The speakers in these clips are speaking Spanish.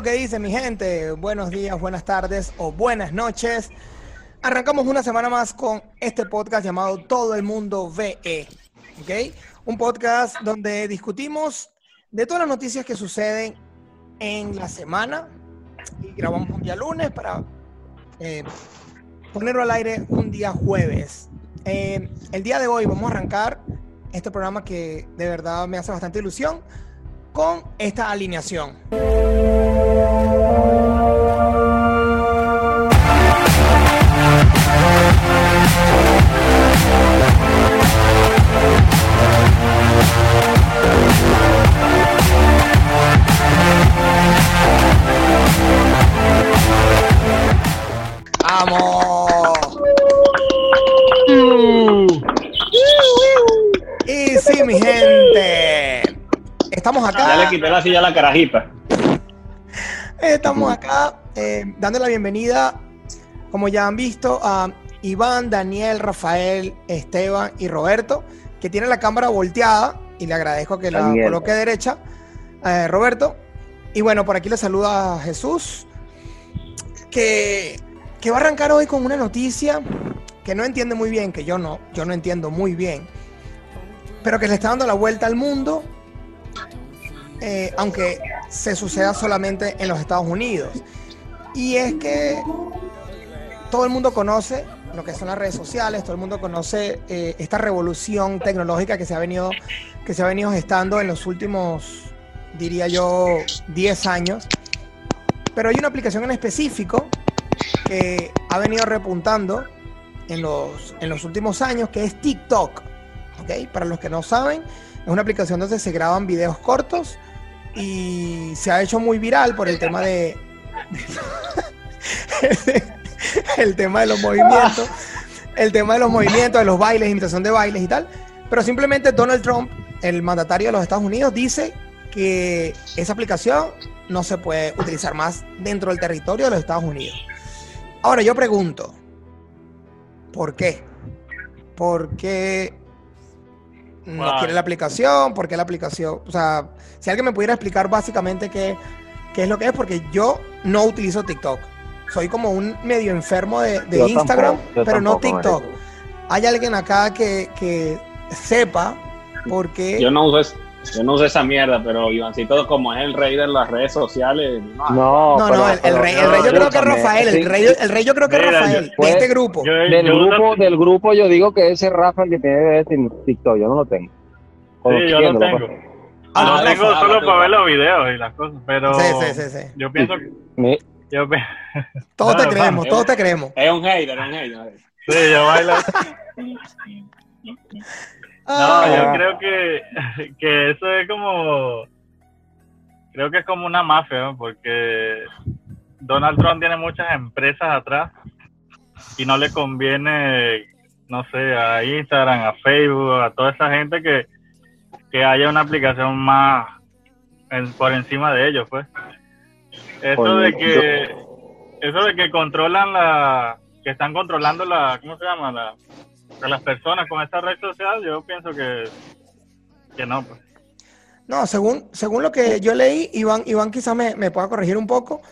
¿Qué es lo que dice mi gente? Buenos días, buenas tardes o buenas noches. Arrancamos una semana más con este podcast llamado Todo el Mundo VE. ¿Ok? Un podcast donde discutimos de todas las noticias que suceden en la semana y grabamos un día lunes para eh, ponerlo al aire un día jueves. Eh, el día de hoy vamos a arrancar este programa que de verdad me hace bastante ilusión con esta alineación. ¡Vamos! Estamos acá. Ya le quité la silla a la carajita. Estamos acá eh, dando la bienvenida, como ya han visto, a Iván, Daniel, Rafael, Esteban y Roberto, que tienen la cámara volteada y le agradezco que la Daniel. coloque derecha. Eh, Roberto. Y bueno, por aquí le saluda a Jesús, que, que va a arrancar hoy con una noticia que no entiende muy bien, que yo no, yo no entiendo muy bien, pero que le está dando la vuelta al mundo eh, aunque se suceda solamente en los Estados Unidos. Y es que todo el mundo conoce lo que son las redes sociales, todo el mundo conoce eh, esta revolución tecnológica que se ha venido que se ha venido gestando en los últimos, diría yo, 10 años. Pero hay una aplicación en específico que ha venido repuntando en los, en los últimos años, que es TikTok. ¿ok? Para los que no saben, es una aplicación donde se graban videos cortos y se ha hecho muy viral por el tema de el tema de los movimientos, el tema de los movimientos, de los bailes, imitación de bailes y tal. Pero simplemente Donald Trump, el mandatario de los Estados Unidos, dice que esa aplicación no se puede utilizar más dentro del territorio de los Estados Unidos. Ahora yo pregunto, ¿por qué? ¿Por qué no Wow. quiere la aplicación? ¿Por qué la aplicación? O sea, si alguien me pudiera explicar básicamente qué, qué es lo que es, porque yo no utilizo TikTok. Soy como un medio enfermo de, Instagram, tampoco, pero no TikTok. ¿Hay alguien acá que, que sepa por qué? Yo no uso, es- yo no uso esa mierda, pero Ivancito, como es el rey de las redes sociales, no, No, No, pero- no, el, rey, el rey yo creo que es Rafael, el rey, el rey yo creo que es Rafael, de este grupo. Yo, Del yo grupo, del grupo yo digo que ese Rafa el que tiene ese TikTok, yo no lo tengo. Sí, yo lo tengo. pues. Ah, lo tengo solo para ver los videos y las cosas, pero Sí, sí, sí, sí. yo pienso que... Mi- Yo, Todos te No, creemos, no. todos te creemos. es un hater, es un hater. sí, yo bailo... No, Ah, yo creo que, que eso es como... Creo que es como una mafia, ¿no? porque Donald Trump tiene muchas empresas atrás y no le conviene, no sé, a Instagram, a Facebook, a toda esa gente que, que haya una aplicación más en- por encima de ellos, pues. Eso de que, eso de que controlan la, que están controlando la, ¿cómo se llama? La, a las personas con esta red social, yo pienso que, que no, pues. No, según, según lo que yo leí, Iván, Iván quizás me, me pueda corregir un poco.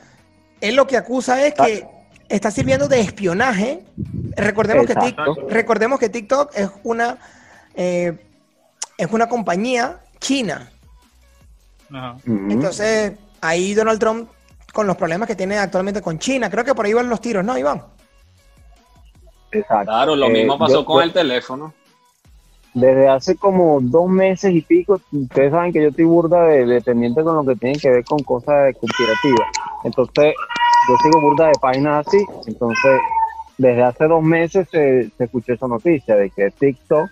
Él lo que acusa es que está sirviendo de espionaje. Recordemos que, Tik- Exacto. recordemos que TikTok es una, eh, es una compañía china. Ajá. Ujú. Entonces, ahí Donald Trump, con los problemas que tiene actualmente con China, creo que por ahí van los tiros, ¿no, Iván? Exacto. Claro, lo Eh, mismo pasó yo- con yo- el teléfono. Desde hace como dos meses y pico, ustedes saben que yo estoy burda de, de pendiente con lo que tiene que ver con cosas conspirativas. Entonces, yo sigo burda de páginas así. Entonces, desde hace dos meses se, se escuchó esa noticia de que TikTok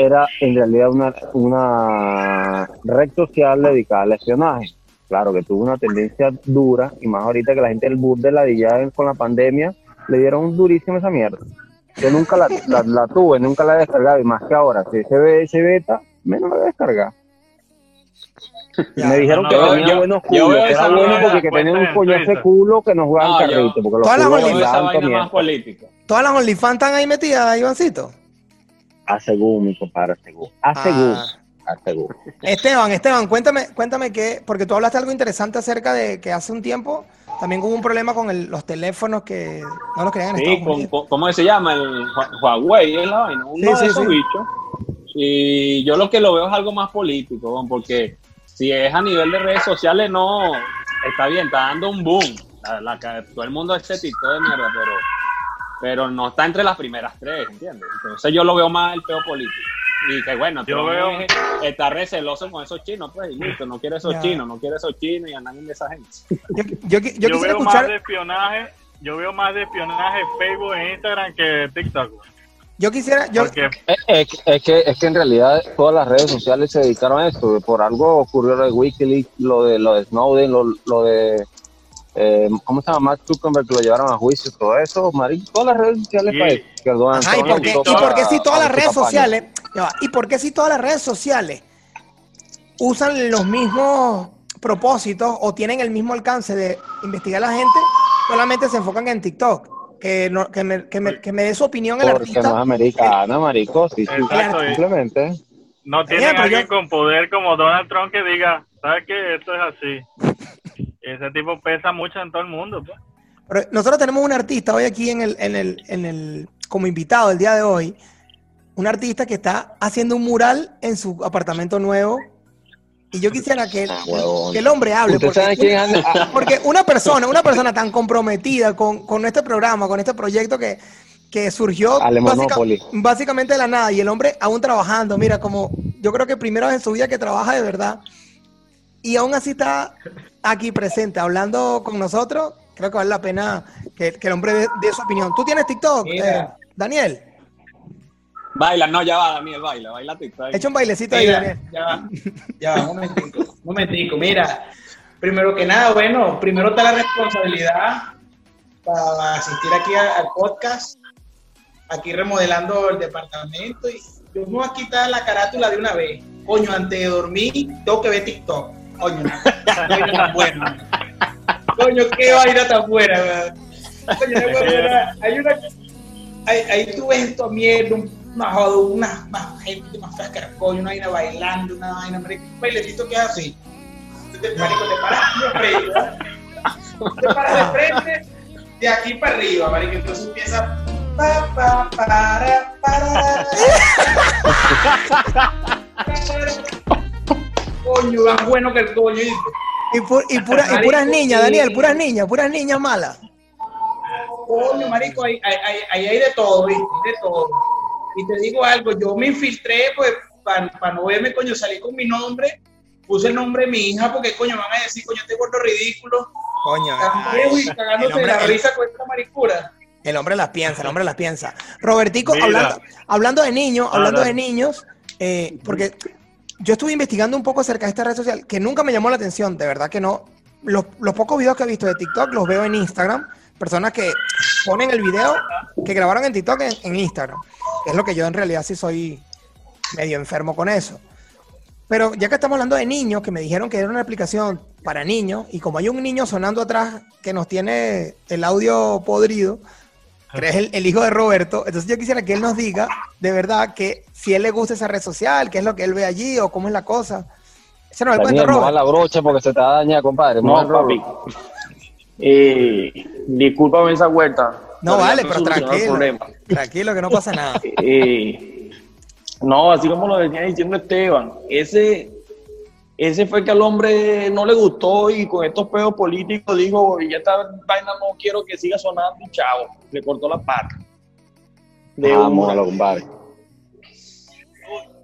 era en realidad una, una red social dedicada al espionaje. Claro que tuvo una tendencia dura, y más ahorita que la gente del bus de la ya con la pandemia, le dieron durísimo esa mierda. Yo nunca la, la, la tuve, nunca la he descargado, y más que ahora, si se ve ese beta, menos la voy a descargar. Ya. Me dijeron no, que tenía yo- buenos culos, que era bueno porque que tenía un ese Twitter. culo que no jugaban No, carrito, porque los Todas las. Todas las OnlyFans están ahí metidas, Ivancito. A según, mi compadre, a según. A según. Ah, seguro. Esteban, Esteban, cuéntame, cuéntame qué, porque tú hablaste algo interesante acerca de que hace un tiempo también hubo un problema con el- los teléfonos que no los querían en Sí, Estados con, ¿cómo se llama? El Hua- Huawei es la vaina, uno Sí, sí, de esos sí. bichos. Y yo lo que lo veo es algo más político, porque si es a nivel de redes sociales, no, está bien, está dando un boom. La, la que- todo el mundo este TikTok de mierda, pero, pero no está entre las primeras tres, ¿entiendes? Entonces yo lo veo más el peo político. Y que bueno, Yo veo- es- está receloso con esos chinos, pues, y listo, no quiere esos Ya. chinos, no quiere esos chinos y andan de esa gente. Yo, yo, yo Yo, veo más de espionaje, yo veo más de espionaje Facebook e Instagram que TikTok. yo quisiera, yo, Porque Es, es- es que, es que en realidad todas las redes sociales se dedicaron a esto. Por algo ocurrió lo de Wikileaks, lo de, lo de Snowden, lo, lo de. Eh, ¿Cómo se llama? Mark Zuckerberg, que lo llevaron a juicio, todo eso, Marín. Todas las redes sociales eso. que Ajá, ¿y Trump por qué, usó y por qué para- si todas las redes sociales, y por qué si todas las redes sociales usan los mismos propósitos o tienen el mismo alcance de investigar a la gente, solamente se enfocan en TikTok? Que, no, que, me, que, me, que me dé su opinión el Porque no es artista. americana, marico. Sí, sí, Exacto, y- simplemente. no tienen Bien, pero alguien yo- con poder como Donald Trump que diga, ¿sabes qué? Esto es así. Ese tipo pesa mucho en todo el mundo. pues. Pero nosotros tenemos un artista hoy aquí en el, en el, en el, como invitado el día de hoy, un artista que está haciendo un mural en su apartamento nuevo. Y yo quisiera que, Ah, que el hombre hable. ¿Usted porque- sabe quién anda? Porque una persona, una persona tan comprometida con, con este programa, con este proyecto que, que surgió básica- básicamente de la nada, y el hombre aún trabajando, mira, como yo creo que primero vez en su vida que trabaja de verdad, y aún así está aquí presente, hablando con nosotros, creo que vale la pena que, que el hombre dé, dé su opinión. ¿Tú tienes TikTok, eh, Daniel? Baila, no, ya va, Daniel, baila, baila TikTok. Echa un bailecito ahí, Daniel. ya va, ya va, un momentico, un momentico. Mira, primero que nada, bueno, primero está la responsabilidad para asistir aquí a- al podcast, aquí remodelando el departamento y yo me voy a quitar la carátula de una vez. Coño, antes de dormir tengo que ver TikTok. Coño, coño tan bueno. Coño, qué vaina tan buena. Coño, hay una ahí, ahí tú ves esto mierda, un- una una, una gente, una frasca, coño, una vaina bailando, una vaina, marico, un bailecito que es así. Tú te, marico, te paras de frente, te paras de frente, de aquí para arriba, marico, entonces empieza pa, pa, para, para, coño, más bueno que el coño. Y, pu- y, pura- y puras niñas, Daniel, puras niñas, puras niñas malas. Coño, marico, ahí hay, hay, ahí hay de todo, ¿viste? De todo. Y te digo algo, yo me infiltré, pues, para no verme, coño, salí con mi nombre, puse el nombre de mi hija, porque, coño, me van a decir, coño, este gordo ridículo, Coño, ay, y hombre- la risa con esta maricura. El hombre las piensa, el hombre las piensa. Robertico, Mira. hablando, hablando de niños, Ah, hablando de niños, eh, porque yo estuve investigando un poco acerca de esta red social que nunca me llamó la atención, de verdad que no. Los, pocos videos que he visto de TikTok los veo en Instagram. Personas que ponen el video que grabaron en TikTok en, Instagram. Es lo que yo en realidad sí soy medio enfermo con eso. Pero ya que estamos hablando de niños, que me dijeron que era una aplicación para niños, y como hay un niño sonando atrás que nos tiene el audio podrido, que es el, el hijo de Roberto, entonces yo quisiera que él nos diga de verdad que si él le gusta esa red social, qué es lo que él ve allí o cómo es la cosa. Ese no es el cuento, Daniel, moja Robert. la brocha porque se te va a dañar, compadre. No, papi. Eh, discúlpame esa vuelta. No vale, pero tranquilo. problema. Tranquilo, que no pasa nada. Eh, no, así como lo venía diciendo Esteban, ese, ese fue que al hombre no le gustó y con estos pedos políticos dijo, ya esta vaina no quiero que siga sonando, chavo, le cortó la pata. De Vamos, una. a lo compadre.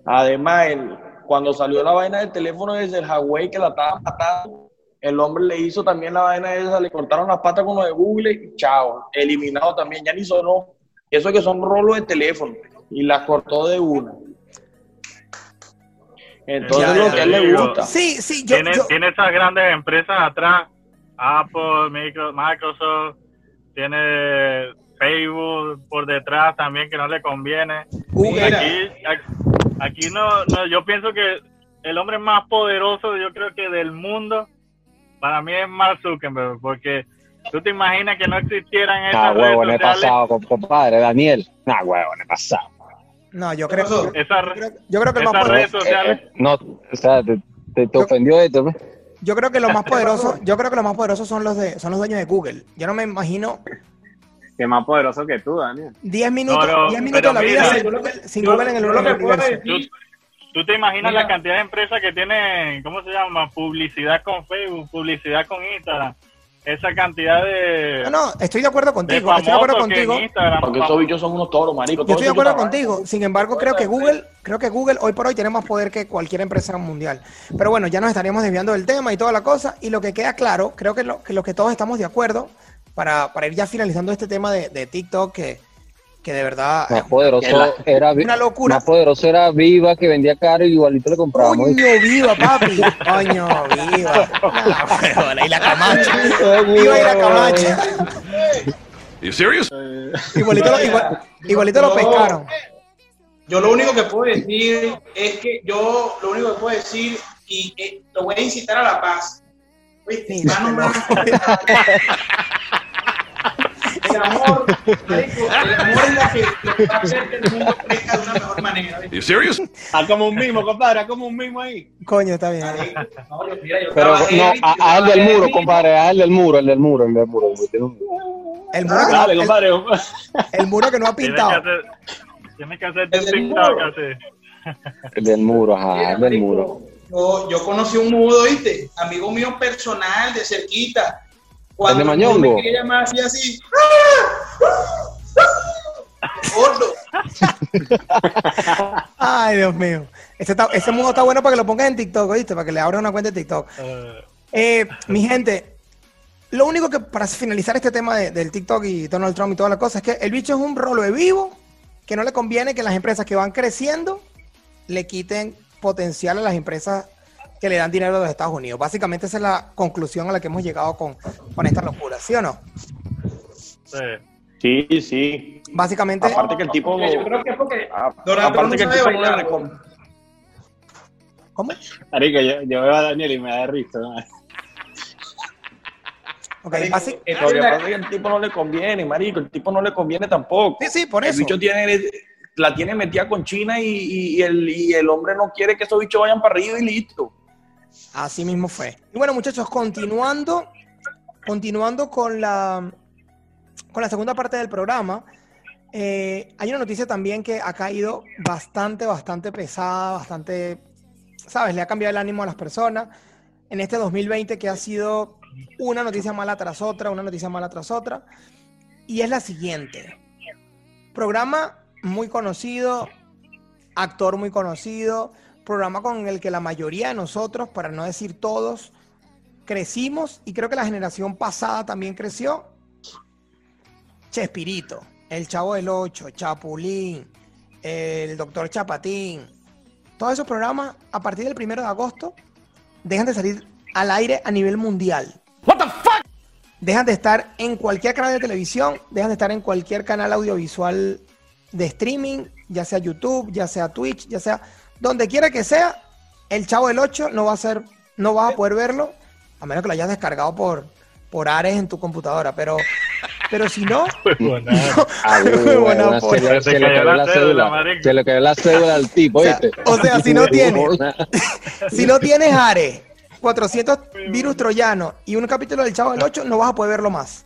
Además, el- cuando salió la vaina del teléfono desde el Huawei que la estaba matando, el hombre le hizo también la vaina esa, le cortaron las patas con lo de Google y chao, eliminado también, ya ni sonó. Eso que son rolos de teléfono y las cortó de una. Entonces Ya, lo que le digo. gusta. Sí, sí, yo, tiene, yo- tiene esas grandes empresas atrás, Apple, Micro- Microsoft, tiene Facebook por detrás también que no le conviene. Aquí, aquí, no, no, yo pienso que el hombre más poderoso, yo creo que del mundo, para mí es Mark Zuckerberg, porque tú te imaginas que no existieran Ah, esas redes huevo, he sociales. pasado, com- compadre. Daniel. Ah, huevo, he pasado. No, yo ¿Qué creo, yo Esa, creo, yo creo que el más poderoso, sociales, Eh, No, o sea, te, te, te ofendió esto, ¿no? yo creo que los más poderosos, yo creo que los más poderosos son los de, son los dueños de Google. Yo no me imagino Que más poderoso que tú, Daniel. 10 minutos, No, no, 10 minutos de la vida mira, sin, yo lo sin yo- Google en el, lo universo. decir- ¿Tú te imaginas Mira. la cantidad de empresas que tienen, ¿cómo se llama? Publicidad con Facebook, publicidad con Instagram. Esa cantidad de, No, no, estoy de acuerdo de contigo, estoy de acuerdo contigo. Porque esos bichos son unos toros, marico. Yo estoy de acuerdo contigo. Sin embargo, creo que Google, creo que Google hoy por hoy tiene más poder que cualquier empresa mundial. Pero bueno, ya nos estaríamos desviando del tema y toda la cosa. Y lo que queda claro, creo que lo que, lo que todos estamos de acuerdo, para, para ir ya finalizando este tema de, de TikTok, que, que de verdad Más poderoso la- era Una locura. Más poderoso era Viva que vendía caro y igualito le comprábamos. Coño viva, papi. Coño viva. Huevona, y la camacha. Viva y la camacha. You serious? Igualito lo, igual- igualito lo No. pescaron. Yo lo único que puedo decir es que yo lo único que puedo decir y eh, lo voy a incitar a la paz. ¿Viste? Nombrar- El amor, marico, el amor es la que, lo que va a hacer que el mundo crezca de una mejor manera. You serious? Ah, como un mismo, compadre, ah, como un mismo ahí. Coño, está bien. No, yo- mira, yo Pero no, a, Yo a el del muro, compadre, a el del muro, el del muro, el del muro. el del muro. El muro que no, Dale, el, compadre. el muro que no ha Tienes que pintado. hacer, tienes que hacerte un El del muro. así. El del muro, ajá, el del muro. Yo, yo conocí un mudo, ¿viste? Amigo mío personal, de cerquita. Cuando ¿El de el mudo Mañongo? me quería llamar así, así. Gordo. Ay, Dios mío. Ese, está- ese mundo está bueno para que lo pongas en TikTok, ¿oíste? Para que le abras una cuenta de TikTok. Eh, Eh, mi gente, lo único que para finalizar este tema de- del TikTok y Donald Trump y toda la cosa es que el bicho es un rolo de vivo que no le conviene que las empresas que van creciendo le quiten potencial a las empresas que le dan dinero a los Estados Unidos. Básicamente esa es la conclusión a la que hemos llegado con, con esta locura, ¿sí o no? sí. Sí, sí. Básicamente, Aparte que el tipo. Yo creo que es porque a- Donald Trump Aparte que el tipo no le ¿cómo? Marico, yo, yo veo a Daniel y me da risa. ¿no? Ok, Marico, basi- es Lo que la- pasa es que el tipo no le conviene, marico. El tipo no le conviene tampoco. Sí, sí, por El eso. bicho tiene, la tiene metida con China y, y- y el, y el hombre no quiere que esos bichos vayan para arriba y listo. Así mismo fue. Y bueno, muchachos, continuando, continuando con la, con la segunda parte del programa, eh, hay una noticia también que ha caído bastante, bastante pesada, bastante, ¿sabes? Le ha cambiado el ánimo a las personas en este 2020 que ha sido una noticia mala tras otra, una noticia mala tras otra. Y es la siguiente. Programa muy conocido, actor muy conocido, programa con el que la mayoría de nosotros, para no decir todos, crecimos y creo que la generación pasada también creció. Chespirito, el Chavo del Ocho, Chapulín, el Doctor Chapatín. Todos esos programas, a partir del primero de agosto, dejan de salir al aire a nivel mundial. Dejan de estar en cualquier canal de televisión, dejan de estar en cualquier canal audiovisual de streaming, ya sea YouTube, ya sea Twitch, ya sea donde quiera que sea, el Chavo del 8 no va a ser, no vas a poder verlo, a menos que lo hayas descargado por, por Ares en tu computadora, pero, pero si no, Ah, se, le- cayó la la cédula, cédula. marico. Se le cayó la cédula al tipo, O sea, ¿viste? o sea, si no tiene- Hola. si no tienes Ares, 400 virus troyanos y un capítulo del Chavo del 8, no vas a poder verlo más.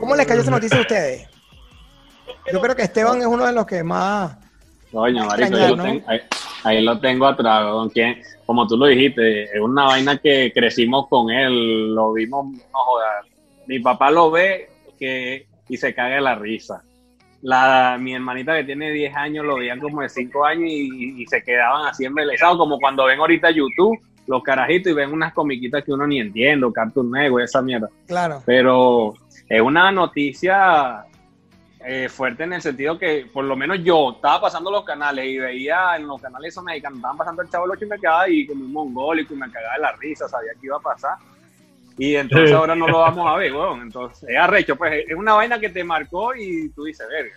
¿Cómo les cayó esa noticia a ustedes? Yo creo que Esteban es uno de los que más... Coño, marico, yo lo tengo- ahí, ahí lo tengo atrás, con quien, como tú lo dijiste, es una vaina que crecimos con él, lo vimos, no jodas. Mi papá lo ve que, y se caga la risa. La, mi hermanita que tiene 10 años lo veían como de 5 años y, y se quedaban así embelesados, como cuando ven ahorita YouTube, los carajitos y ven unas comiquitas que uno ni entiende, Cartoon Network, esa mierda Claro. pero es una noticia eh, fuerte en el sentido que por lo menos yo estaba pasando los canales y veía en los canales esos mexicanos, estaban pasando el Chavo del Ocho y me quedaba ahí como un mongólico y me cagaba de la risa, sabía que iba a pasar. Y entonces Sí. ahora no lo vamos a ver, weón. Entonces es arrecho, pues es una vaina que te marcó y tú dices, verga.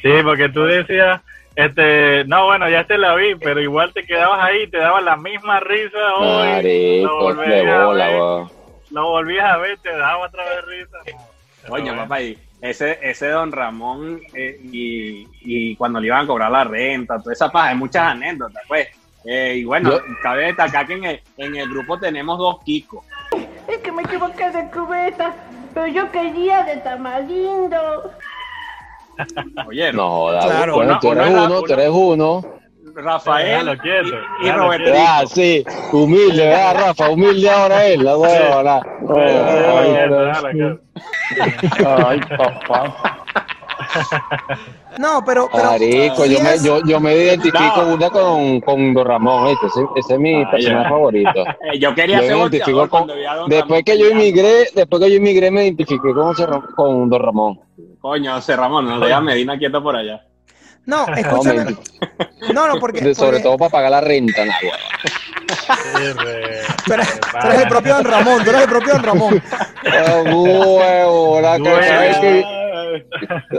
Sí, porque tú decías, este, no, bueno, ya te la vi, pero igual te quedabas ahí, te daba la misma risa hoy, lo Marico, volvías de a bola, ver, weón. lo volvías a ver, te daba otra vez risa. Coño, bueno. papá, y ese, ese don Ramón eh, y, y cuando le iban a cobrar la renta, toda esa paja, hay muchas anécdotas, pues. Eh, y bueno, Yo- cabe destacar que en el, en el grupo tenemos dos Kikos. Es que me equivoqué de cubeta, pero yo quería de tamarindo. Oye, No, joda, Claro, bueno, uno- tú eres uno uno, tú eres uno. Rafael Déjalo quieto, y, y Roberto. Ah, sí, humilde, ¿verdad, Rafa? Humilde ahora él, la huevona. Ay, papá. No, pero. pero Marico, sí yo me, yo, yo me identifico No. una con, con Don Ramón, ¿viste? Ese, ese es mi Ah, personaje favorito. Eh, yo quería Yo ser me identifico con, cuando vi a don después Ramón que yo emigré, después que yo emigré me identifiqué con, con Don Ramón. Coño, ese Ramón, no deja a Medina quieto por allá. No, escúchame. No, no, porque. De- sobre porque todo para pagar la renta. Sí, re- Tú eres, re tú eres el propio Don Ramón, tú eres el propio Don Ramón. Ah, huevo, la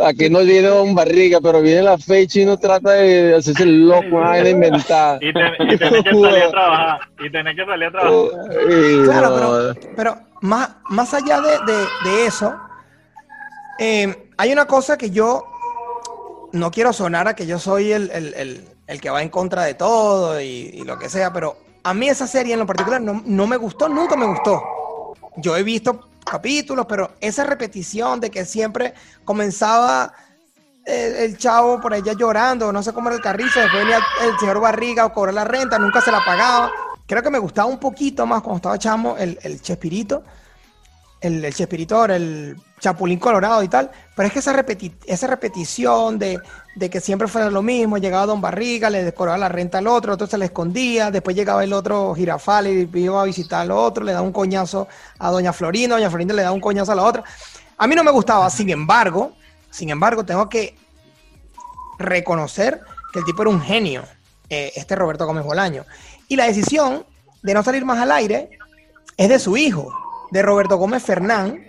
aquí no viene Don Barriga, pero viene la fecha y uno trata de hacerse el loco, una vaina inventada. Y, ten- y tenés que salir a trabajar. Y tenés que salir a trabajar. Ay, Claro, no. pero, pero más, más allá de, de- de eso, eh, hay una cosa que yo no quiero sonar a que yo soy el, el- el- el que va en contra de todo y, lo que sea, pero a mí esa serie en lo particular no, no me gustó, nunca me gustó. Yo he visto capítulos, pero esa repetición de que siempre comenzaba el, el chavo por allá llorando, no sé cómo era el carrizo, después venía el, señor Barriga a cobrar la renta, nunca se la pagaba. Creo que me gustaba un poquito más cuando estaba chamo el, el Chespirito, el, el Chespirito el Chapulín Colorado y tal, pero es que esa, repeti- esa repetición de, de que siempre fuera lo mismo, llegaba Don Barriga, le cobraba la renta al otro, el otro se le escondía, después llegaba el otro Girafal y iba a visitar al otro, le da un coñazo a Doña Florinda, Doña Florinda le da un coñazo a la otra. A mí no me gustaba, sin embargo, sin embargo, tengo que reconocer que el tipo era un genio, eh, este Roberto Gómez Bolaño. Y la decisión de no salir más al aire es de su hijo, de Roberto Gómez Fernán,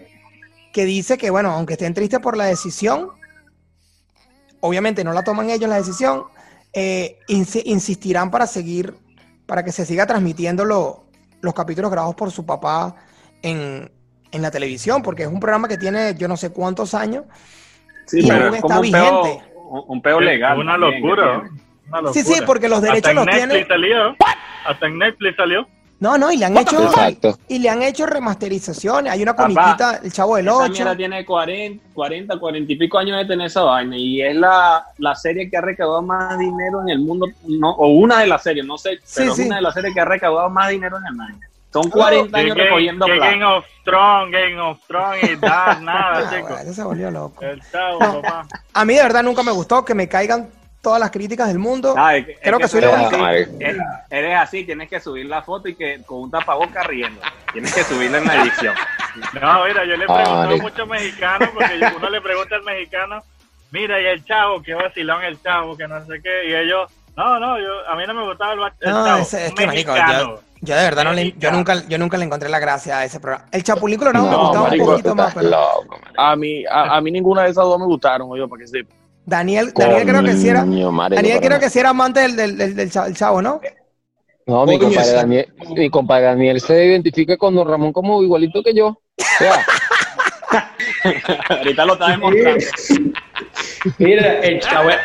que dice que, bueno, aunque estén tristes por la decisión, obviamente no la toman ellos la decisión, eh, insi- insistirán para seguir, para que se siga transmitiendo lo- los capítulos grabados por su papá en, en la televisión, porque es un programa que tiene yo no sé cuántos años. Sí, Y pero aún es está como un peo, vigente. un, peo legal. Una locura. Una locura. Sí, sí, porque los derechos Hasta en los Netflix tiene. salió. Hasta en Netflix salió. No, no, y le han hecho Exacto. y le han hecho remasterizaciones. Hay una Papá, comiquita, El Chavo del Esa 8. mierda tiene 40, 40, 40 y pico años de tener esa vaina y es la, la serie que ha recaudado más dinero en el mundo, no, o una de las series, no sé, Sí, pero sí. es una de las series que ha recaudado más dinero en el año. Son 40 Que años recogiendo que plata. Game of Thrones, Game of Thrones y Dark, nada, Ah, chicos. bueno, se volvió loco. El chavo, No. papá. A mí de verdad nunca me gustó que me caigan todas las críticas del mundo. Ah, es es Creo que soy la única. así, eres- Eres así, tienes que subir la foto y que con un tapaboca riendo. Tienes que subirla en la edición. No, mira, yo le he Ah, preguntado a marico. muchos mexicanos, porque uno le pregunta al mexicano, mira, y el chavo, qué vacilón el chavo, que no sé qué, y ellos, no, no, yo, a mí no me gustaba el, el No, chavo. ese- es que marico, mexicano. yo, yo de verdad no le, yo nunca, yo nunca le encontré la gracia a ese programa. El Chapulín Colorado me No, gustaba marico, un poquito más, pero Loco. A mí, a, a mí ninguna de esas dos me gustaron, oye, para que sepa. Daniel, Daniel creo que sí era, Daniel creo que sí era amante del, del, del, del cha- del chavo, ¿no? No, mi compadre, Daniel, mi compadre Daniel se identifica con Don Ramón como igualito que yo. O sea, Ahorita lo está demostrando. Mira, el chavo, el,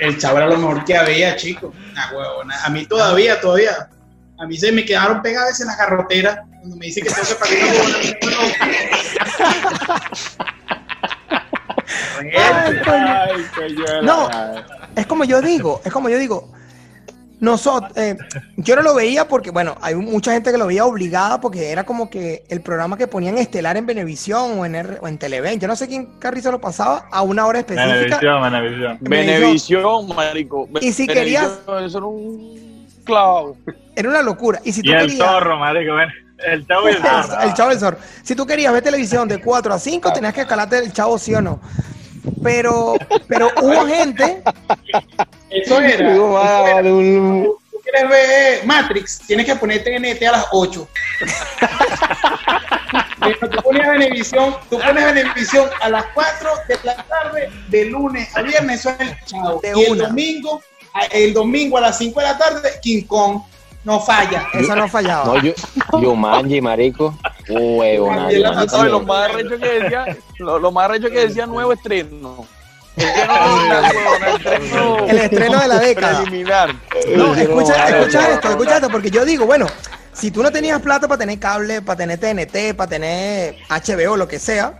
el- chavo era lo mejor que había, chico. Una huevona. A mí todavía, todavía. A mí se me quedaron pegadas en las carroteras cuando me dicen que tengo que pagar una huevona. Ay. Ay, coño No. Es como yo digo, es como yo digo. Nosotros, eh, yo no lo veía porque, bueno, hay mucha gente que lo veía obligada porque era como que el programa que ponían estelar en Venevisión o en, R- o en Televen, yo no sé quién carrizo lo pasaba a una hora específica. Benevisión, Benevisión. Benevisión, marico. Y si Benevisión, querías- Eso era un clavo. Era una locura. Y si tú Y el querías. zorro, marico, ven. El chavo y el zorro. el chavo del zorro. Si tú querías ver televisión de 4 a 5, tenías que escalarte el chavo, sí o no. Pero, pero hubo gente. Eso era. eso Tú quieres ver Matrix, tienes que poner TNT a las 8. Pero tú pones Venevisión, tú pones Venevisión a las 4 de la tarde, de lunes a viernes, eso es el chavo. De y el domingo, a- el domingo a las 5 de la tarde, King Kong. No falla. Eso no fallaba. no, yo, yo manji, marico. Huevo, Y la No sabes lo más arrecho que decía, lo, lo más arrecho que decía nuevo estreno. Huevona, El estreno de la década. preliminar. No, escucha, escucha esto, escucha esto, porque yo digo, bueno, si tú no tenías plata para tener cable, para tener TNT, para tener HBO, lo que sea,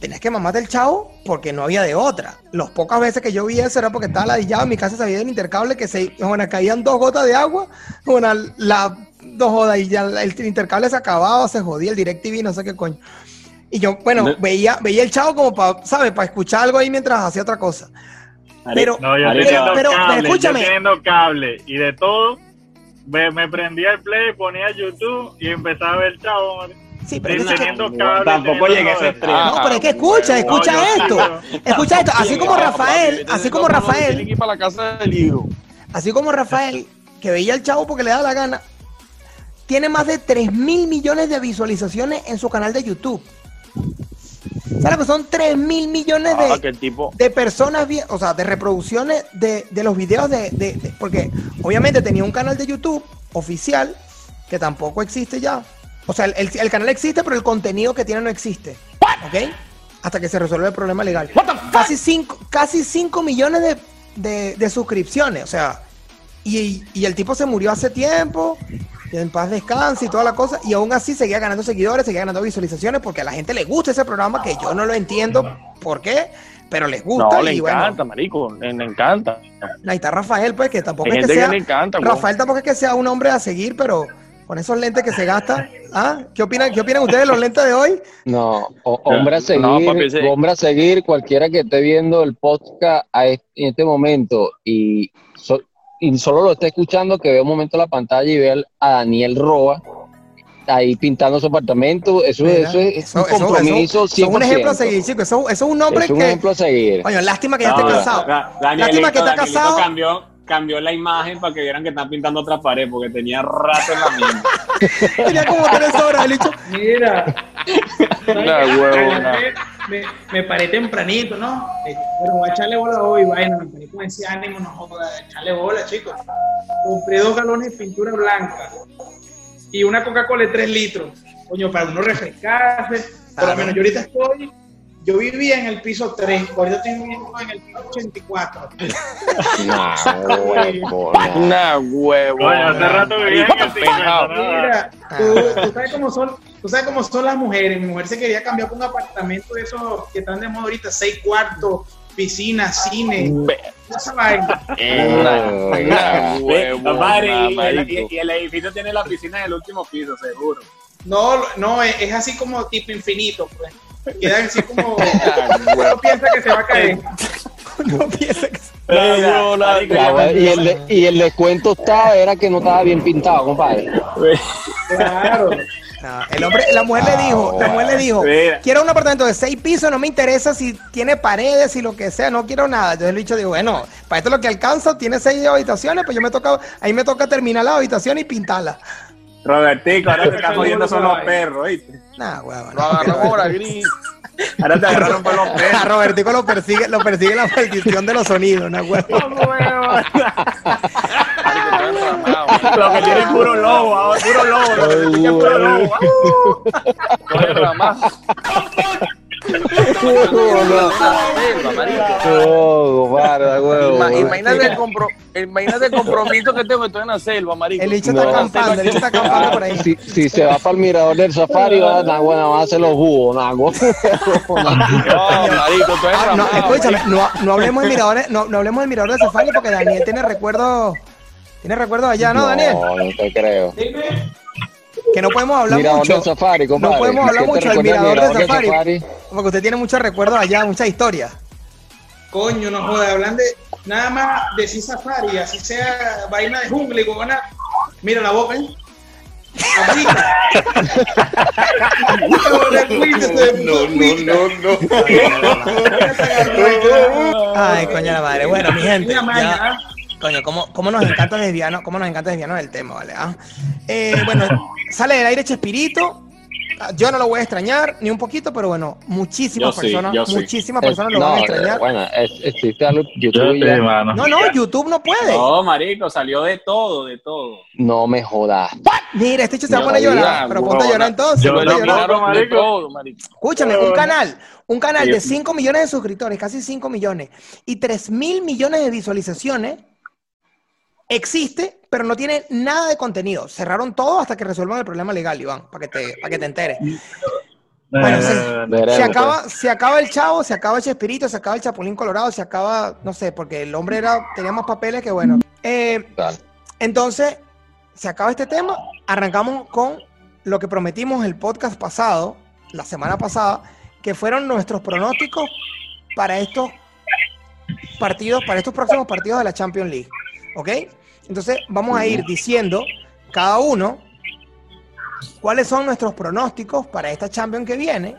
tenías que mamarte el chavo porque no había de otra. Las pocas veces que yo vi eso era porque estaba ladillado, en mi casa sabía del intercable que se, bueno, caían dos gotas de agua, bueno, la, dos jodas y ya el intercable se acababa, se jodía el DirecTV, no sé qué coño. Y yo, bueno, No. veía, veía el chavo como para, ¿sabes? Para escuchar algo ahí mientras hacía otra cosa. Pero, No, yo Marica, teniendo pero- cable, escúchame. yo teniendo cable y de todo, me, me prendía el play, ponía YouTube y empezaba a ver el chavo. Sí, pero es que-. Tampoco llegué a ese extremo. No, pero es que escucha, escucha No, yo- esto. Escucha esto. Así como Rafael, así como Rafael, ir para la casa del hijo. así como Rafael, que veía al chavo porque le da la gana, tiene más de 3 mil millones de visualizaciones en su canal de YouTube. ¿Sabes lo que son 3 mil millones Ah, de, tipo. personas, o sea, de reproducciones de, de los videos de, de- de- Porque obviamente tenía un canal de YouTube oficial que tampoco existe ya. O sea, el, el- canal existe, pero el contenido que tiene no existe. ¿Ok? Hasta que se resuelve el problema legal. Casi 5 casi cinco millones de, de- de suscripciones. O sea, y, y el tipo se murió hace tiempo. Y en paz descanse y toda la cosa. Y aún así seguía ganando seguidores, seguía ganando visualizaciones porque a la gente le gusta ese programa que yo no lo entiendo por qué, pero les gusta. No, le y bueno, encanta, marico. Le, le encanta. Ahí está Rafael, pues, que tampoco es que gente que sea. le encanta. Rafael tampoco es que sea un hombre a seguir, pero con esos lentes que se gasta. ¿Ah? ¿Qué opinan, ¿Qué opinan ustedes de los lentes de hoy? No, o- hombre a seguir, No, papi, ese- hombre a seguir, cualquiera que esté viendo el podcast a es- en este momento y, so- y solo lo esté escuchando, que vea un momento la pantalla y vea a Daniel Roa ahí pintando su apartamento, eso, Mira, eso es eso- un eso- compromiso eso- eso es un ejemplo a 100%. seguir, chicos. Eso, eso es un hombre Es un que. ejemplo a seguir. Coño, lástima que ya No, esté casado. Lástima Danielito, que está Danielito casado. Cambió, cambió la imagen para que vieran que están pintando otra pared porque tenía rato en la misma. Tenía como tres horas, el hecho. Mira. La huevona. Me, me paré tempranito, ¿no? Eh, Pero voy a echarle bola hoy, vaina. Me paré con ese ánimo, no joda. Echarle bola, chicos. Compré dos galones de pintura blanca y una Coca-Cola de 3 litros. Coño, para uno refrescarse. Por lo menos yo ahorita estoy. Yo vivía en el piso 3, ahorita estoy viviendo en el piso 84. Nah, huevo, nah. Una huevo. Coño, hace rato vivía en el 50, ¿no? Mira, tú, tú sabes cómo son, tú sabes cómo son las mujeres. Mi mujer se quería cambiar por un apartamento de esos que están de moda ahorita, seis cuartos, piscina, cine, esa vaina. Una, una huevo. Compadre, y, el, y edificio tiene la piscina en el último piso, seguro. No, no, es, es así como tipo infinito, pues. Queda así como uno huevo. piensa que se va a caer. No piensa que. La- y, el, de- y el descuento estaba, era que no estaba bien pintado, compadre. Claro. No, el hombre, la mujer le dijo, la mujer le dijo, Mira. quiero un apartamento de seis pisos, no me interesa si tiene paredes y lo que sea, no quiero nada. Entonces el bicho dijo, bueno, para esto es lo que alcanza, tiene seis habitaciones, pues yo me toca, ahí me toca terminar la habitación y pintarla. Robertico, ahora te están jodiendo son los perros, ¿oíste? Nah, huevón. Lo agarró ahora, gris. Ahora te agarraron por los A perros. Robertico lo persigue, lo persigue la maldición de los sonidos, ¿no, está enramado. Lo que tiene es puro lobo, ahora, puro lobo. Lo que tiene es puro lobo. Imagínate el, compro- imagínate el compromiso que tengo, estoy en la selva, marico. El bicho No. está acampando, el bicho está acampando por ahí. Si, si se va para el mirador del safari, va, nah, bueno, va a hacer los búhos, huevo. No, marico, estoy Ah, no, escúchame, no, no hablemos de miradores, no, no hablemos del mirador de Safari porque Daniel tiene recuerdos, tiene recuerdos allá, ¿no, Daniel? No, no te creo. Dime. Que no podemos hablar Mirador mucho. del safari, compadre. No podemos hablar ¿Qué te mucho del mirador de mirador Safari. Porque usted tiene muchos recuerdos allá, muchas historias. Coño, no jodas, hablan de nada más decir safari, así sea vaina de jungla y huevona. Mira la boca, ¿eh? No, no, no, no. Ay, coño la madre. Bueno, mi gente. Ya- ¿ah? Coño, ¿cómo, cómo nos encanta desviarnos, cómo nos encanta desviarnos del tema, ¿vale? ah? Eh, bueno, sale del aire Chespirito Yo no lo voy a extrañar ni un poquito, pero bueno, muchísimas Yo personas, sí. muchísimas personas lo van a extrañar. bueno, es, existe algo Yo YouTube ya. mano. No, no, YouTube no puede. No, marico, salió de todo, de todo. No me jodas. Mira, este hecho se va a poner a llorar, pero ponte a llorar entonces. Yo no de marico. todo, marico. Escúchame, un canal, un canal de 5 millones de suscriptores, casi 5 millones, y 3 mil millones de visualizaciones, existe, pero no tiene nada de contenido. Cerraron todo hasta que resuelvan el problema legal, Iván, para que te, para que te enteres. Bueno, se- Se pues. acaba, se acaba el chavo, se acaba el Chespirito, se acaba el Chapulín Colorado, se acaba, no sé, porque el hombre era, tenía más papeles que bueno. Eh, entonces, se acaba este tema. Arrancamos con lo que prometimos el podcast pasado, la semana pasada, que fueron nuestros pronósticos para estos partidos, para estos próximos partidos de la Champions League. ¿Ok? Entonces, vamos a ir diciendo cada uno cuáles son nuestros pronósticos para esta Champions que viene.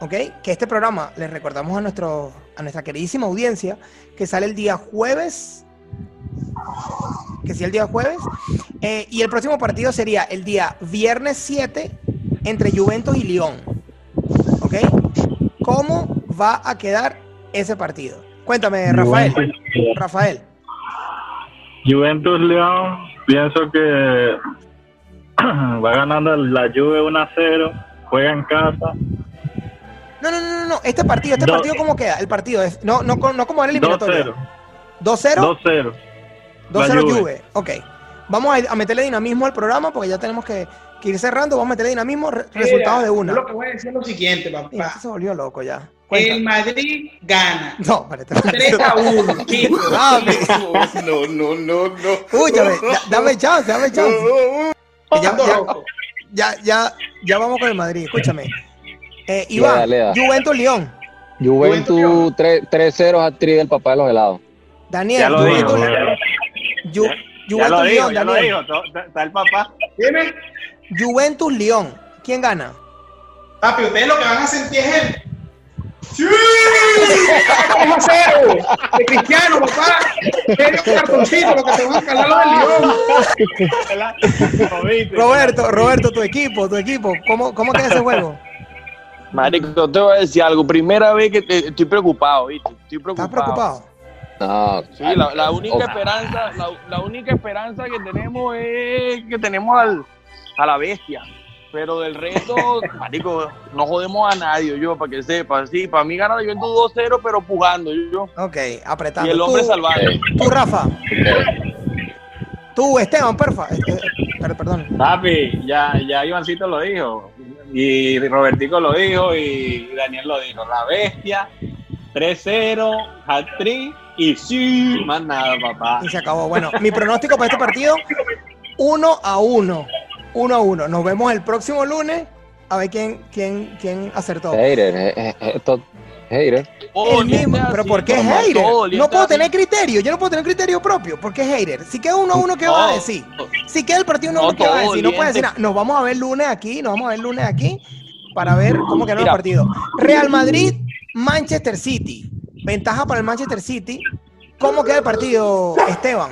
¿Ok? Que este programa, les recordamos a, nuestro, a nuestra queridísima audiencia, que sale el día jueves. Que sí, el día jueves. Eh, y el próximo partido sería el día viernes 7 entre Juventus y Lyon. ¿Ok? ¿Cómo va a quedar ese partido? Cuéntame, Rafael. Rafael. Juventus León, pienso que va ganando la Juve 1 a 0, juega en casa, No, no, no, no, no. Este partido, este Do- partido, ¿cómo queda? El partido es. No, no, no como el eliminatorio. 2-0, 2-0. 2-0. 2-0 La Juve. Juve. Ok. Vamos a, a meterle dinamismo al programa porque ya tenemos que, que ir cerrando. Vamos a meterle dinamismo, re- resultados de una. Yo lo que voy a decir es lo siguiente, Mira, papá. se volvió loco ya. El. Madrid gana. No, espérate. 3 a 1, chicos. Dame, No, no, no, no. escúchame, da- dame chance, dame chance. Ya, ya, ya, ya, ya vamos con el Madrid, escúchame. Eh, Iván. Juventus León. Juventus 3 3-0 actriz del papá de los helados. Daniel, Ya lo dijo. Juventus, Ju- Ya lo Juventus León, ya lo Daniel. dijo. to- Está el papá. Dime, Juventus León. ¿Quién gana? papi, ustedes lo que van a sentir es el. ¡Sí! 3 a 0! De Cristiano, papá. Medio cartoncito, lo que te van a calar los del León. Roberto, Roberto, tu equipo, tu equipo. ¿Cómo, cómo queda ese juego? Marico, te voy a decir algo. Primera vez que te- estoy preocupado, ¿viste? Estoy preocupado. ¿Estás preocupado? No, Sí, la, la única esperanza, la, la única esperanza que tenemos es que tenemos al, a la bestia. Pero del resto, marico, no jodemos a nadie, yo, para que sepa. Sí, para mí gana la Juventus 2-0, pero pujando, yo. Ok, Y apretando. el hombre salvaje. Tú, Rafa. Tú, Esteban, porfa. Eh, eh, per- perdón. Papi, ya, ya Ivancito lo dijo. Y Robertico lo dijo. Y Daniel lo dijo. La bestia. 3-0. Hat-trick. Y sí. Más nada, papá. Y se acabó. Bueno, mi pronóstico para este partido, 1 a 1. 1 a 1. Nos vemos el próximo lunes a ver quién, quién, quién acertó. Hater, eh, eh, esto, hater. El mismo, pero ¿por qué hater? No puedo tener criterio, yo no puedo tener criterio propio. ¿Por qué hater? Si queda uno a uno, ¿qué No. vas a decir? Si queda el partido uno a No, uno, ¿qué vas a decir? No puedes decir nada. Nos vamos a ver lunes aquí, nos vamos a ver lunes aquí para ver cómo quedó el Mira. partido. Real Madrid, Manchester City. Ventaja para el Manchester City. ¿Cómo queda el partido, Esteban?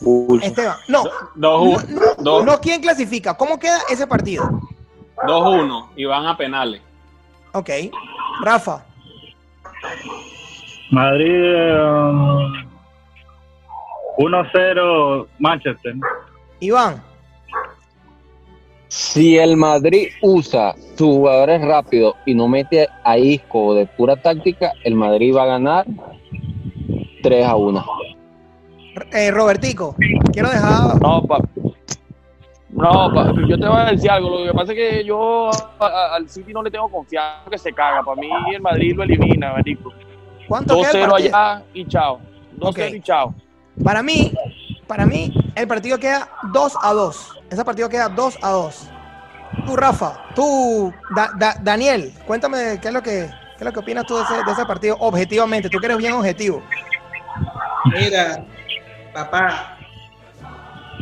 Pulso. Esteban. No, Dos- no, dos- no, ¿quién clasifica? ¿Cómo queda ese partido? 2-1. Y van a penales. Ok. Rafa. Madrid eh, 1-0 Manchester. Iván. Si el Madrid usa sus jugadores rápidos y no mete a Isco de pura táctica, el Madrid va a ganar 3 a 1. Eh, Robertico. Quiero dejar. No, papi. No, papi, yo te voy a decir algo. Lo que pasa es que yo a- a- al City no le tengo confianza que se caga. Para mí el Madrid lo elimina, marico. ¿Cuánto queda el 2-0 partido? allá y chao. 2-0 Ok. y chao. Para mí, para mí, el partido queda 2 a 2. Ese partido queda 2 a 2. Tú, Rafa, tú, Da- Da- Daniel, cuéntame qué es lo que, qué es lo que opinas tú de ese, de ese partido objetivamente. Tú que eres bien objetivo. Mira, papá,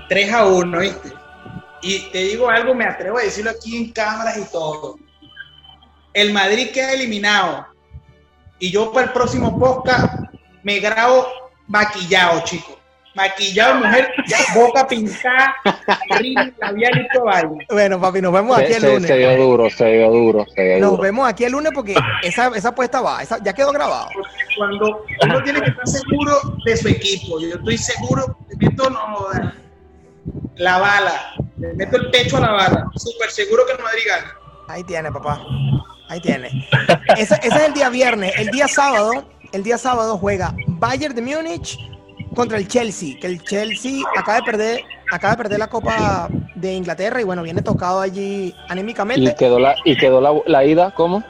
3 a 1, ¿viste? Y te digo algo, me atrevo a decirlo aquí en cámaras y todo. El Madrid queda eliminado. Y yo para el próximo podcast me grabo maquillado, chicos. Maquillado, mujer, boca pintada, río, labial y todo vaina. Bueno, papi, nos vemos aquí Se, el lunes. se dio duro, se dio duro, se dio Nos duro. vemos aquí el lunes porque esa, esa apuesta va, esa, ya quedó grabado. Porque cuando uno tiene que estar seguro de su equipo, yo estoy seguro, le meto no, la bala, le meto el pecho a la bala, súper seguro que el Madrid gana. Ahí tiene, papá. Ahí tiene. Ese, ese es el día viernes. El día sábado, el día sábado juega Bayern de Múnich contra el Chelsea. Que el Chelsea acaba de perder, acaba de perder la Copa de Inglaterra y bueno, viene tocado allí Y anímicamente. quedó la, y quedó la, la ida, ¿cómo?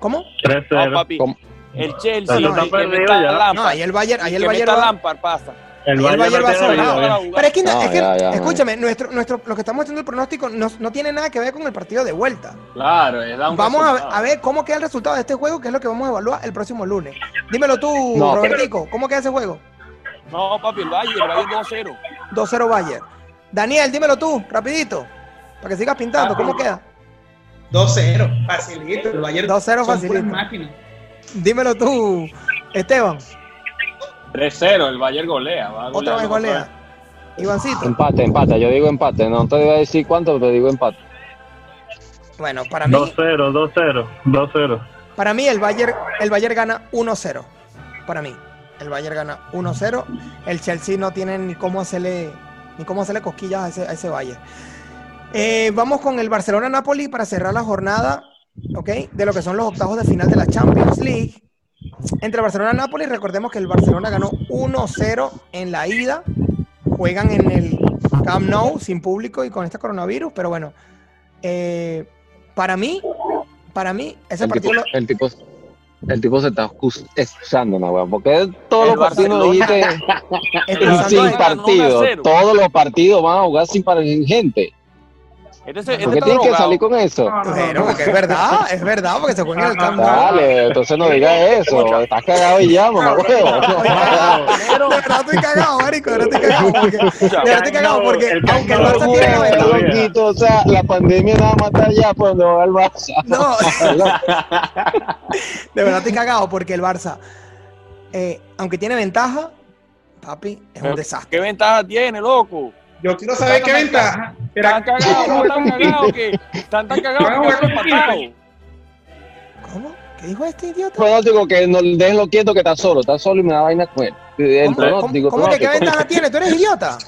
¿Cómo? 3-0. No, papi. ¿Cómo? El Chelsea, Pero que meta ya. Lampard. No, ahí el Bayern, ahí el que Bayern va, Lampard pasa. el el Bayern va no vida, ¿eh? Pero es que, No, es que ya, ya, escúchame, nuestro, nuestro, lo que estamos haciendo el pronóstico no, no tiene nada que ver con el partido de vuelta. Claro, es Vamos a ver, resultado. a ver cómo queda el resultado de este juego, que es lo que vamos a evaluar el próximo lunes. Dímelo tú, No, Robertico, ¿cómo queda ese juego? No, papi, el Bayern, el Bayern 2-0. 2-0 Bayern. Daniel, dímelo tú, rapidito, para que sigas pintando, ¿cómo queda? 2-0, facilito, el Bayern 2-0 son puras facilito. Dímelo tú, Esteban, 3-0, el Bayern golea. Va otra vez otra golea. Ivancito. Empate, empate. Yo digo empate. No te voy a decir cuánto, pero digo empate. Bueno, para mí, 2-0, 2-0, 2-0. para mí el Bayern, el Bayern gana 1-0. Para mí, el Bayern gana 1-0. El Chelsea no tiene ni cómo hacerle, ni cómo hacerle cosquillas a ese, a ese Bayern. Eh, vamos con el Barcelona-Napoli para cerrar la jornada, ¿ok? De lo que son los octavos de final de la Champions League. Entre Barcelona y Napoli, recordemos que el Barcelona ganó 1-0 en la ida. Juegan en el Camp Nou sin público y con este coronavirus, pero bueno. eh, para mí, para mí, ese El tipo, partido lo- el tipo, el tipo se está excus- excusando, ¿no, weón? Porque todos El los partidos dijiste sin partido. 1 a 0. Todos los partidos van a jugar sin par- sin gente. Este, este ¿Por qué tienes que salir con eso? No, no, Bueno, no. porque es verdad, es verdad, porque se juega en el Camp Nou. Dale, entonces no digas eso. Estás cagado y ya, mamá, huevo. De verdad estoy cagado, marico, de verdad estoy cagado porque, de verdad estoy cagado porque El aunque el Barça tiene es la muy ventaja, bueno. Loquito, o sea, la pandemia nada más está allá por donde va el Barça. no, de verdad estoy cagado porque el Barça, eh, aunque tiene ventaja, papi, es un Pero, desastre. ¿Qué ventaja tiene, loco? Yo quiero saber qué ventaja. Están cagados, no están cagados, que están tan cagados. ¿Cómo? ¿Qué dijo este idiota? Pronóstico que no déjenlo quieto que está solo, está solo y me da vaina con él. El ¿Cómo, pronóstico, cómo- cómo que qué ventaja tiene? ¿Tú eres idiota?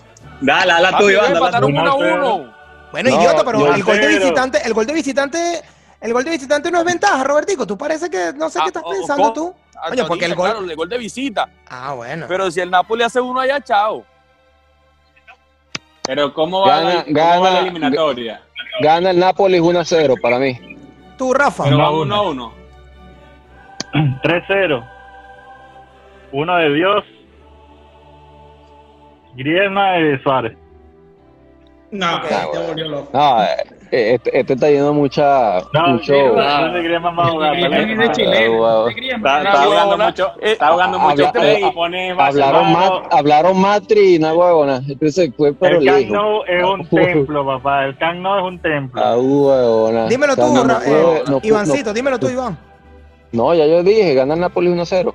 Dale, dale tú, Iván, tú. 1 a 1-0. 1. Bueno, No, idiota, pero el gol de visitante, el gol de visitante, el gol de visitante no es ventaja, Robertico. Tú parece que no sé Ah, qué estás o- pensando tú. Ah, Oye, porque el gol- Claro, el gol de visita. Ah, bueno. Pero si el Napoli hace uno allá, chao. Pero ¿cómo va, Gana- la, cómo va gana- la eliminatoria? Gana el Nápoles 1 a 0 para mí. Tú, Rafa. Pero No, va uno. 1 a 1. 3-0. Uno de Dios. Griezmann y Suárez. No, Ok. te volvió loco. No, eh, este, este está yendo mucha, No, mucho. Griezmann, no, Griezmann va a jugar. Está, jugando mucho, Eh, está jugando mucho eh, y pone Hablaron. Mat- hablaron Matri y una huevona. Entonces fue pero El Camp. Nou es un templo, papá. El Camp Nou es un templo. Ah, huevona. Dímelo tú, no, no eh, no Ivancito, dímelo tú, Iván. No, no, ya yo dije, gana el Nápoles 1 a 0.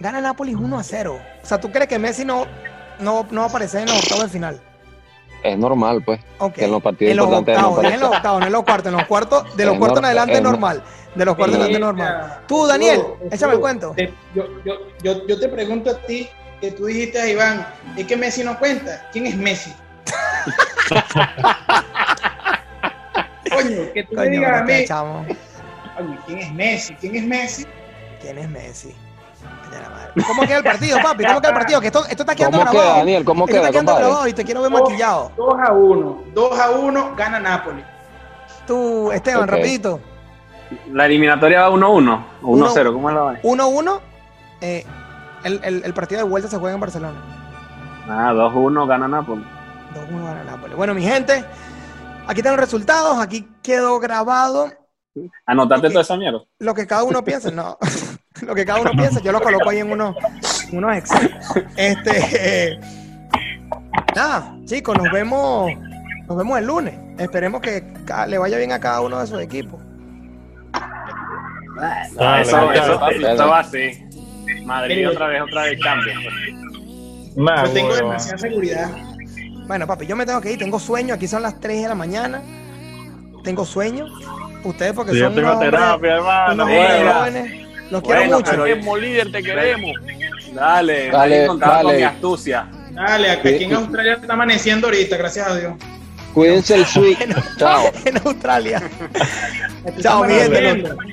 Gana Nápoles 1 a 0. O sea, ¿tú crees que Messi no, no, no va a aparecer en los octavos de final? Es normal, pues. Que en los partidos en los importantes no octavos, aparece. en los octavos, no en los cuartos. En los cuartos, de los cuartos en adelante es nor- normal. De los cuartos en adelante normal. Tú, Daniel, échame el cuento. Te- yo, yo, yo, yo te pregunto a ti, que tú dijiste a Iván, es que Messi no cuenta. ¿Quién es Messi? Coño, que tú me Coño, digas a mí, coño, ¿quién es Messi? ¿Quién es Messi? ¿Quién es Messi? ¿Cómo queda el partido, papi? ¿Cómo queda el partido? Que esto, esto está quedando ¿Cómo queda, grabado. Daniel? ¿Cómo esto queda, está quedando grabado y te quiero ver maquillado. 2 a 1. 2 a 1 gana Napoli. Tú, Esteban, Ok. rapidito. La eliminatoria va 1 a 1. 1 a 0, ¿cómo es la vaina? 1-1. eh, el, el, el partido de vuelta se juega en Barcelona. Ah, 2 a 1 gana Napoli. 2-1 gana Nápoles. Bueno, mi gente, aquí están los resultados. Aquí quedó grabado Anotate Ok. toda esa mierda. lo que cada uno piensa. No, lo que cada uno piensa, yo lo coloco ahí en unos, unos Excel. Este, eh, nada, chicos, nos vemos, nos vemos el lunes. Esperemos que le vaya bien a cada uno de sus equipos. Eso, dale, eso, eso va así. Madrid otra vez, otra vez Champions. pues. Yo tengo demasiada seguridad. Bueno, papi, yo me tengo que ir, tengo sueño, aquí son las 3 de la mañana. Tentengo sueño. Ustedes porque Sí, yo son tengo unos hombres, terapia, hermano. jóvenes. Los quiero Bueno, mucho. pero queremos líder, te queremos. Dale, Dale, dale, mi astucia. Dale, aquí Sí. en Australia está amaneciendo ahorita, gracias a Dios. Cuídense el suite. Chao. en Australia. Chao, mi gente.